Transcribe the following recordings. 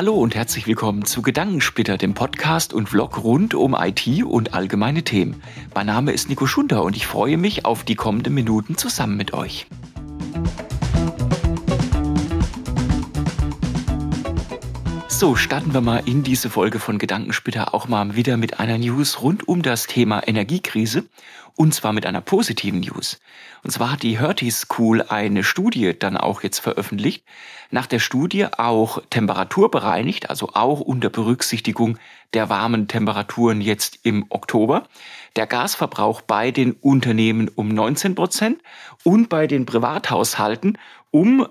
Hallo und herzlich willkommen zu Gedankensplitter, dem Podcast und Vlog rund um IT und allgemeine Themen. Mein Name ist Nico Schunder und ich freue mich auf die kommenden Minuten zusammen mit euch. So, starten wir mal in diese Folge von Gedankensplitter auch mal wieder mit einer News rund um das Thema Energiekrise und zwar mit einer positiven News. Und zwar hat die Hertie School eine Studie dann auch jetzt veröffentlicht. Nach der Studie auch temperaturbereinigt, also auch unter Berücksichtigung der warmen Temperaturen jetzt im Oktober. Der Gasverbrauch bei den Unternehmen um 19 Prozent und bei den Privathaushalten um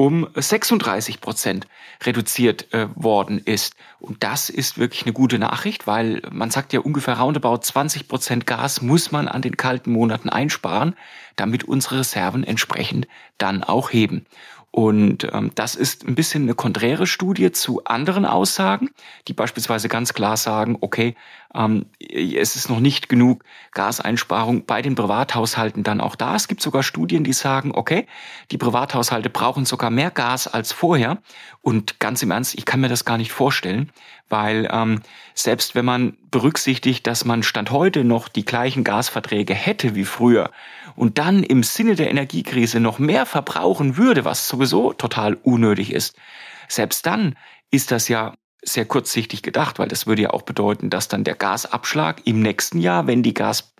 um 36 Prozent reduziert äh, worden ist. Und das ist wirklich eine gute Nachricht, weil man sagt ja ungefähr roundabout 20 Prozent Gas muss man an den kalten Monaten einsparen, damit unsere Reserven entsprechend dann auch heben. Und ähm, das ist ein bisschen eine konträre Studie zu anderen Aussagen, die beispielsweise ganz klar sagen, okay, ähm, es ist noch nicht genug Gaseinsparung bei den Privathaushalten dann auch da. Es gibt sogar Studien, die sagen, okay, die Privathaushalte brauchen sogar mehr Gas als vorher. Und ganz im Ernst, ich kann mir das gar nicht vorstellen, weil ähm, selbst wenn man berücksichtigt, dass man Stand heute noch die gleichen Gasverträge hätte wie früher und dann im Sinne der Energiekrise noch mehr verbrauchen würde, was sowieso total unnötig ist, selbst dann ist das ja sehr kurzsichtig gedacht, weil das würde ja auch bedeuten, dass dann der Gasabschlag im nächsten Jahr, wenn die Gas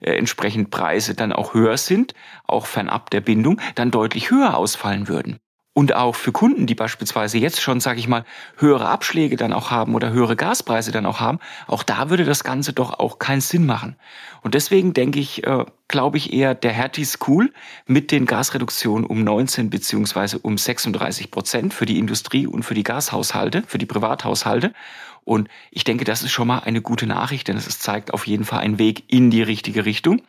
äh, entsprechend Preise dann auch höher sind, auch fernab der Bindung, dann deutlich höher ausfallen würden und auch für Kunden, die beispielsweise jetzt schon, sage ich mal, höhere Abschläge dann auch haben oder höhere Gaspreise dann auch haben, auch da würde das Ganze doch auch keinen Sinn machen. Und deswegen denke ich, äh, glaube ich eher, der Hertie School mit den Gasreduktionen um 19 beziehungsweise um 36 Prozent für die Industrie und für die Gashaushalte, für die Privathaushalte. Und ich denke, das ist schon mal eine gute Nachricht, denn es zeigt auf jeden Fall einen Weg in die richtige Richtung.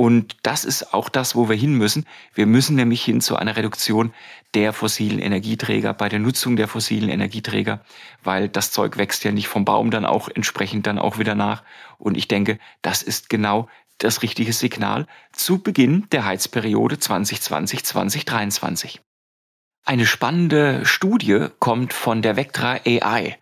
Und das ist auch das, wo wir hin müssen. Wir müssen nämlich hin zu einer Reduktion der fossilen Energieträger, bei der Nutzung der fossilen Energieträger, weil das Zeug wächst ja nicht vom Baum dann auch entsprechend dann auch wieder nach. Und ich denke, das ist genau das richtige Signal zu Beginn der Heizperiode 2020-2023. Eine spannende Studie kommt von der Vectra AI.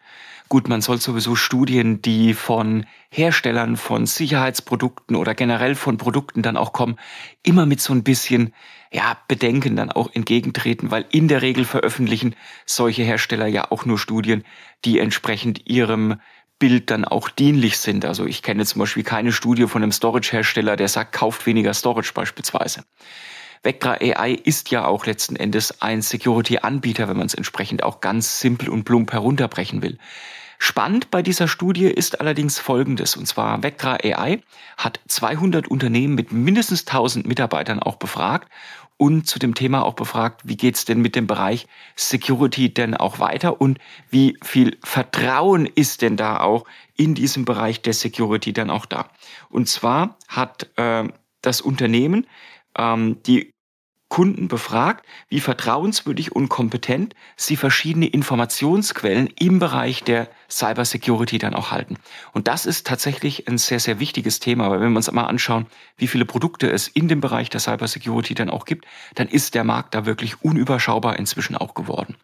Gut, man soll sowieso Studien, die von Herstellern von Sicherheitsprodukten oder generell von Produkten dann auch kommen, immer mit so ein bisschen ja, Bedenken dann auch entgegentreten, weil in der Regel veröffentlichen solche Hersteller ja auch nur Studien, die entsprechend ihrem Bild dann auch dienlich sind. Also ich kenne zum Beispiel keine Studie von einem Storage-Hersteller, der sagt, kauft weniger Storage beispielsweise. Vectra AI ist ja auch letzten Endes ein Security-Anbieter, wenn man es entsprechend auch ganz simpel und plump herunterbrechen will. Spannend bei dieser Studie ist allerdings Folgendes, und zwar Vectra AI hat 200 Unternehmen mit mindestens 1000 Mitarbeitern auch befragt und zu dem Thema auch befragt, wie geht's denn mit dem Bereich Security denn auch weiter und wie viel Vertrauen ist denn da auch in diesem Bereich der Security dann auch da. Und zwar hat äh, das Unternehmen ähm, die Kunden befragt, wie vertrauenswürdig und kompetent sie verschiedene Informationsquellen im Bereich der Cybersecurity dann auch halten. Und das ist tatsächlich ein sehr, sehr wichtiges Thema, weil wenn wir uns mal anschauen, wie viele Produkte es in dem Bereich der Cybersecurity dann auch gibt, dann ist der Markt da wirklich unüberschaubar inzwischen auch geworden.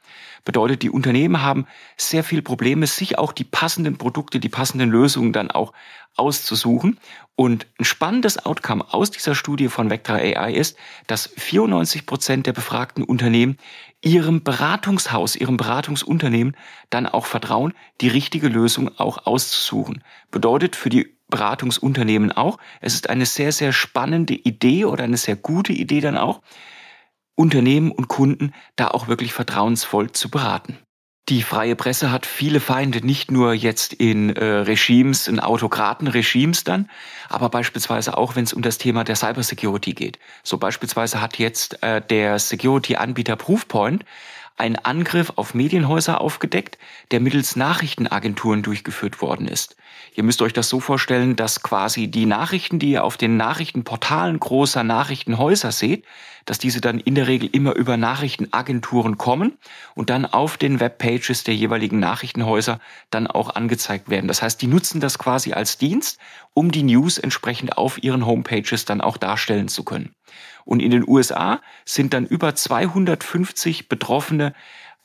Bedeutet, die Unternehmen haben sehr viel Probleme, sich auch die passenden Produkte, die passenden Lösungen dann auch auszusuchen. Und ein spannendes Outcome aus dieser Studie von Vectra AI ist, dass 94 Prozent der befragten Unternehmen ihrem Beratungshaus, ihrem Beratungsunternehmen dann auch vertrauen, die richtige Lösung auch auszusuchen. Bedeutet für die Beratungsunternehmen auch, es ist eine sehr, sehr spannende Idee oder eine sehr gute Idee dann auch, Unternehmen und Kunden da auch wirklich vertrauensvoll zu beraten. Die freie Presse hat viele Feinde, nicht nur jetzt in äh, Regimes, in Autokratenregimes dann, aber beispielsweise auch, wenn es um das Thema der Cybersecurity geht. So beispielsweise hat jetzt äh, der Security-Anbieter Proofpoint einen Angriff auf Medienhäuser aufgedeckt, der mittels Nachrichtenagenturen durchgeführt worden ist. Ihr müsst euch das so vorstellen, dass quasi die Nachrichten, die ihr auf den Nachrichtenportalen großer Nachrichtenhäuser seht, dass diese dann in der Regel immer über Nachrichtenagenturen kommen und dann auf den Webpages der jeweiligen Nachrichtenhäuser dann auch angezeigt werden. Das heißt, die nutzen das quasi als Dienst, um die News entsprechend auf ihren Homepages dann auch darstellen zu können. Und in den USA sind dann über 250 betroffene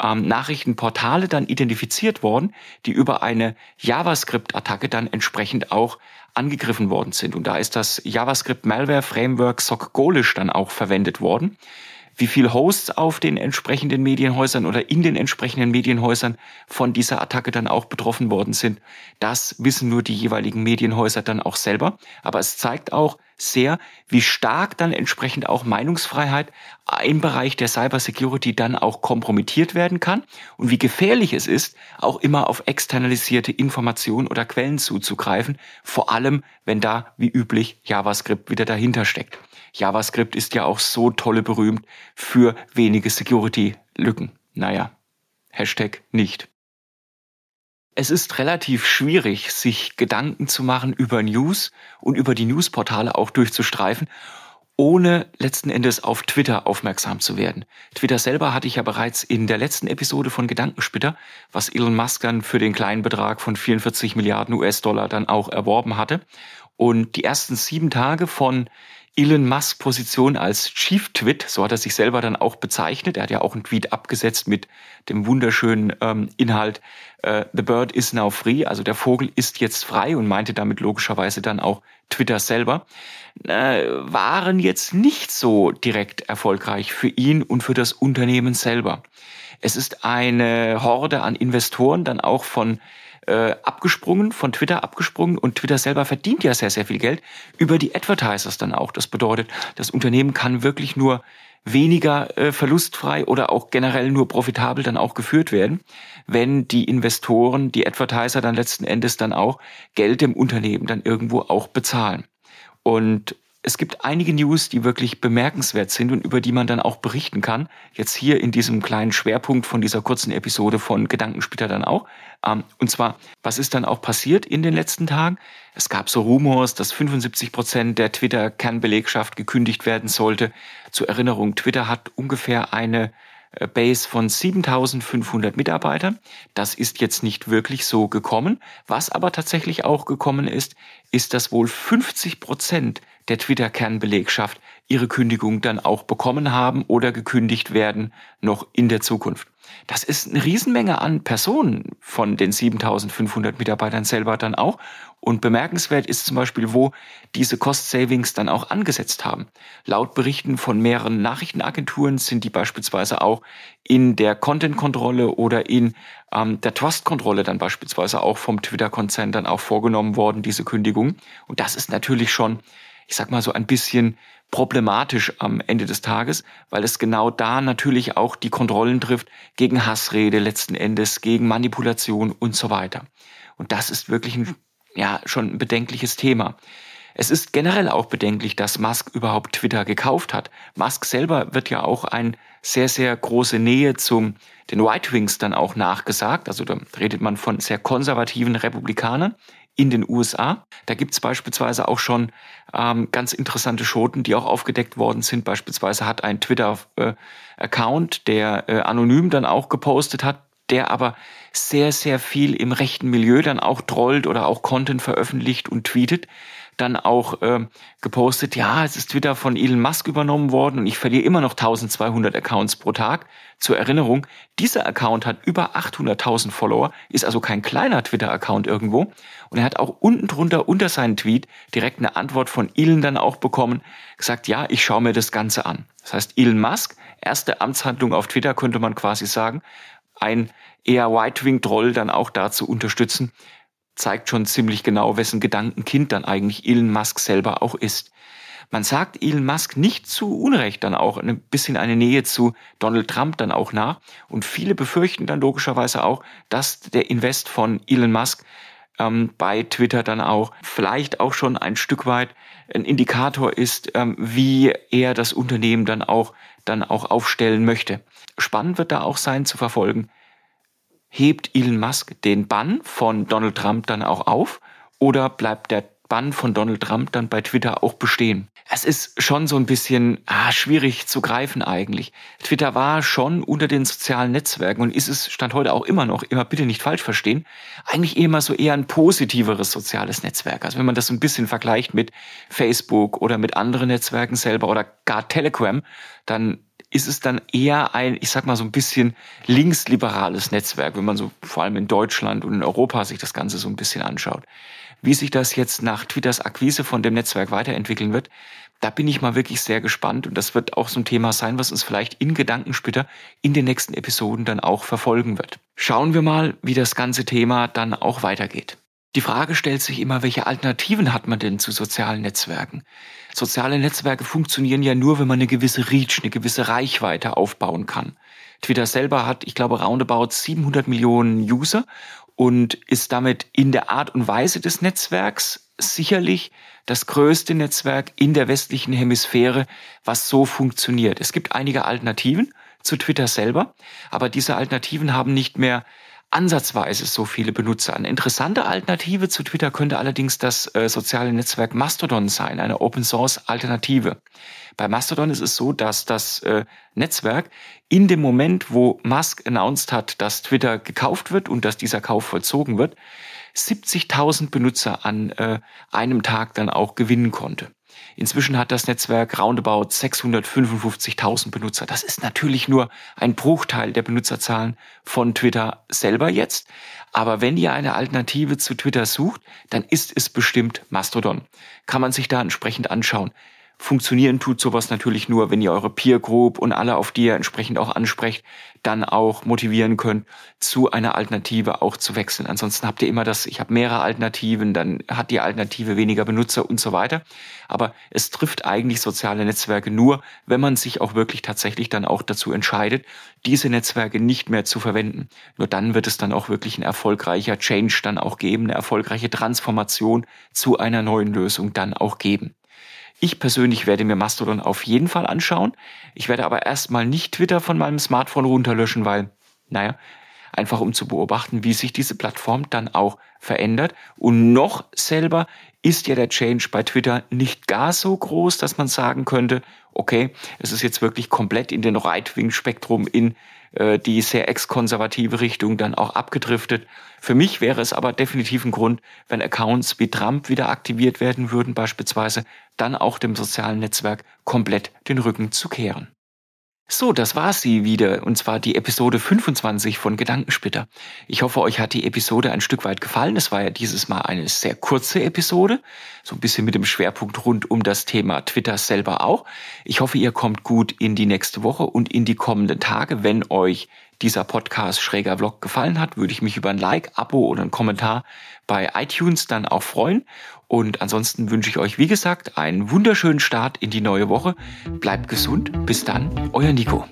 ähm, Nachrichtenportale dann identifiziert worden, die über eine JavaScript-Attacke dann entsprechend auch angegriffen worden sind. Und da ist das JavaScript Malware Framework SockGolish dann auch verwendet worden wie viel Hosts auf den entsprechenden Medienhäusern oder in den entsprechenden Medienhäusern von dieser Attacke dann auch betroffen worden sind. Das wissen nur die jeweiligen Medienhäuser dann auch selber. Aber es zeigt auch sehr, wie stark dann entsprechend auch Meinungsfreiheit im Bereich der Cybersecurity dann auch kompromittiert werden kann und wie gefährlich es ist, auch immer auf externalisierte Informationen oder Quellen zuzugreifen, vor allem wenn da wie üblich JavaScript wieder dahinter steckt. JavaScript ist ja auch so tolle berühmt für wenige Security-Lücken. Naja, Hashtag nicht. Es ist relativ schwierig, sich Gedanken zu machen über News und über die Newsportale auch durchzustreifen, ohne letzten Endes auf Twitter aufmerksam zu werden. Twitter selber hatte ich ja bereits in der letzten Episode von Gedankensplitter, was Elon Musk dann für den kleinen Betrag von 44 Milliarden US-Dollar dann auch erworben hatte. Und die ersten sieben Tage von Elon Musk Position als Chief Twit, so hat er sich selber dann auch bezeichnet. Er hat ja auch einen Tweet abgesetzt mit dem wunderschönen ähm, Inhalt äh, The Bird is now free, also der Vogel ist jetzt frei und meinte damit logischerweise dann auch Twitter selber, äh, waren jetzt nicht so direkt erfolgreich für ihn und für das Unternehmen selber. Es ist eine Horde an Investoren dann auch von äh, abgesprungen, von Twitter abgesprungen und Twitter selber verdient ja sehr, sehr viel Geld über die Advertisers dann auch. Das bedeutet, das Unternehmen kann wirklich nur weniger äh, verlustfrei oder auch generell nur profitabel dann auch geführt werden, wenn die Investoren, die Advertiser dann letzten Endes dann auch Geld im Unternehmen dann irgendwo auch bezahlen. Und es gibt einige News, die wirklich bemerkenswert sind und über die man dann auch berichten kann. Jetzt hier in diesem kleinen Schwerpunkt von dieser kurzen Episode von Gedankensplitter dann auch. Ähm, und zwar, was ist dann auch passiert in den letzten Tagen? Es gab so Rumors, dass 75 Prozent der Twitter-Kernbelegschaft gekündigt werden sollte. Zur Erinnerung, Twitter hat ungefähr eine äh, Base von 7500 Mitarbeitern. Das ist jetzt nicht wirklich so gekommen. Was aber tatsächlich auch gekommen ist, ist, dass wohl 50 Prozent der Twitter-Kernbelegschaft ihre Kündigung dann auch bekommen haben oder gekündigt werden noch in der Zukunft. Das ist eine Riesenmenge an Personen von den 7500 Mitarbeitern selber dann auch. Und bemerkenswert ist zum Beispiel, wo diese Cost Savings dann auch angesetzt haben. Laut Berichten von mehreren Nachrichtenagenturen sind die beispielsweise auch in der Content-Kontrolle oder in ähm, der Trust-Kontrolle dann beispielsweise auch vom Twitter-Konzern dann auch vorgenommen worden, diese Kündigung. Und das ist natürlich schon ich sag mal so ein bisschen problematisch am Ende des Tages, weil es genau da natürlich auch die Kontrollen trifft gegen Hassrede letzten Endes, gegen Manipulation und so weiter. Und das ist wirklich ein, ja, schon ein bedenkliches Thema. Es ist generell auch bedenklich, dass Musk überhaupt Twitter gekauft hat. Musk selber wird ja auch eine sehr, sehr große Nähe zum den White Wings dann auch nachgesagt. Also da redet man von sehr konservativen Republikanern in den USA. Da gibt's beispielsweise auch schon ähm, ganz interessante Schoten, die auch aufgedeckt worden sind. Beispielsweise hat ein Twitter-Account, äh, der äh, anonym dann auch gepostet hat, der aber sehr, sehr viel im rechten Milieu dann auch trollt oder auch Content veröffentlicht und tweetet, dann auch äh, gepostet, ja, es ist Twitter von Elon Musk übernommen worden und ich verliere immer noch 1200 Accounts pro Tag. Zur Erinnerung, dieser Account hat über 800.000 Follower, ist also kein kleiner Twitter-Account irgendwo. Und er hat auch unten drunter unter seinen Tweet direkt eine Antwort von Elon dann auch bekommen, gesagt, ja, ich schaue mir das Ganze an. Das heißt, Elon Musk, erste Amtshandlung auf Twitter könnte man quasi sagen, ein eher White-Wing-Troll dann auch dazu unterstützen, zeigt schon ziemlich genau, wessen Gedankenkind dann eigentlich Elon Musk selber auch ist. Man sagt Elon Musk nicht zu Unrecht dann auch ein bisschen eine Nähe zu Donald Trump dann auch nach. Und viele befürchten dann logischerweise auch, dass der Invest von Elon Musk ähm, bei Twitter dann auch vielleicht auch schon ein Stück weit ein Indikator ist, ähm, wie er das Unternehmen dann auch dann auch aufstellen möchte. Spannend wird da auch sein zu verfolgen, hebt Elon Musk den Bann von Donald Trump dann auch auf oder bleibt der Bann von Donald Trump dann bei Twitter auch bestehen? Es ist schon so ein bisschen ah, schwierig zu greifen eigentlich. Twitter war schon unter den sozialen Netzwerken und ist es, stand heute auch immer noch, immer bitte nicht falsch verstehen, eigentlich immer so eher ein positiveres soziales Netzwerk. Also wenn man das so ein bisschen vergleicht mit Facebook oder mit anderen Netzwerken selber oder gar Telegram, dann ist es dann eher ein, ich sag mal so ein bisschen linksliberales Netzwerk, wenn man so vor allem in Deutschland und in Europa sich das Ganze so ein bisschen anschaut. Wie sich das jetzt nach Twitters Akquise von dem Netzwerk weiterentwickeln wird, da bin ich mal wirklich sehr gespannt und das wird auch so ein Thema sein, was uns vielleicht in Gedankensplitter in den nächsten Episoden dann auch verfolgen wird. Schauen wir mal, wie das ganze Thema dann auch weitergeht. Die Frage stellt sich immer, welche Alternativen hat man denn zu sozialen Netzwerken? Soziale Netzwerke funktionieren ja nur, wenn man eine gewisse Reach, eine gewisse Reichweite aufbauen kann. Twitter selber hat, ich glaube, roundabout 700 Millionen User und ist damit in der Art und Weise des Netzwerks sicherlich das größte Netzwerk in der westlichen Hemisphäre, was so funktioniert. Es gibt einige Alternativen zu Twitter selber, aber diese Alternativen haben nicht mehr ansatzweise so viele Benutzer. Eine interessante Alternative zu Twitter könnte allerdings das äh, soziale Netzwerk Mastodon sein, eine Open Source Alternative. Bei Mastodon ist es so, dass das äh, Netzwerk in dem Moment, wo Musk announced hat, dass Twitter gekauft wird und dass dieser Kauf vollzogen wird, 70.000 Benutzer an äh, einem Tag dann auch gewinnen konnte. Inzwischen hat das Netzwerk roundabout 655.000 Benutzer. Das ist natürlich nur ein Bruchteil der Benutzerzahlen von Twitter selber jetzt. Aber wenn ihr eine Alternative zu Twitter sucht, dann ist es bestimmt Mastodon. Kann man sich da entsprechend anschauen. Funktionieren tut sowas natürlich nur, wenn ihr eure Peer Group und alle, auf die ihr entsprechend auch ansprecht, dann auch motivieren könnt, zu einer Alternative auch zu wechseln. Ansonsten habt ihr immer das, ich habe mehrere Alternativen, dann hat die Alternative weniger Benutzer und so weiter. Aber es trifft eigentlich soziale Netzwerke nur, wenn man sich auch wirklich tatsächlich dann auch dazu entscheidet, diese Netzwerke nicht mehr zu verwenden. Nur dann wird es dann auch wirklich ein erfolgreicher Change dann auch geben, eine erfolgreiche Transformation zu einer neuen Lösung dann auch geben. Ich persönlich werde mir Mastodon auf jeden Fall anschauen. Ich werde aber erstmal nicht Twitter von meinem Smartphone runterlöschen, weil, naja, einfach um zu beobachten, wie sich diese Plattform dann auch verändert. Und noch selber ist ja der Change bei Twitter nicht gar so groß, dass man sagen könnte, okay, es ist jetzt wirklich komplett in den Right-Wing-Spektrum in äh, die sehr ex-konservative Richtung dann auch abgedriftet. Für mich wäre es aber definitiv ein Grund, wenn Accounts wie Trump wieder aktiviert werden würden, beispielsweise, dann auch dem sozialen Netzwerk komplett den Rücken zu kehren. So, das war sie wieder, und zwar die Episode 25 von Gedankensplitter. Ich hoffe, euch hat die Episode ein Stück weit gefallen. Es war ja dieses Mal eine sehr kurze Episode, so ein bisschen mit dem Schwerpunkt rund um das Thema Twitter selber auch. Ich hoffe, ihr kommt gut in die nächste Woche und in die kommenden Tage. Wenn euch dieser Podcast Schräger Vlog gefallen hat, würde ich mich über ein Like, Abo oder einen Kommentar bei iTunes dann auch freuen. Und ansonsten wünsche ich euch, wie gesagt, einen wunderschönen Start in die neue Woche. Bleibt gesund. Bis dann, euer Nico.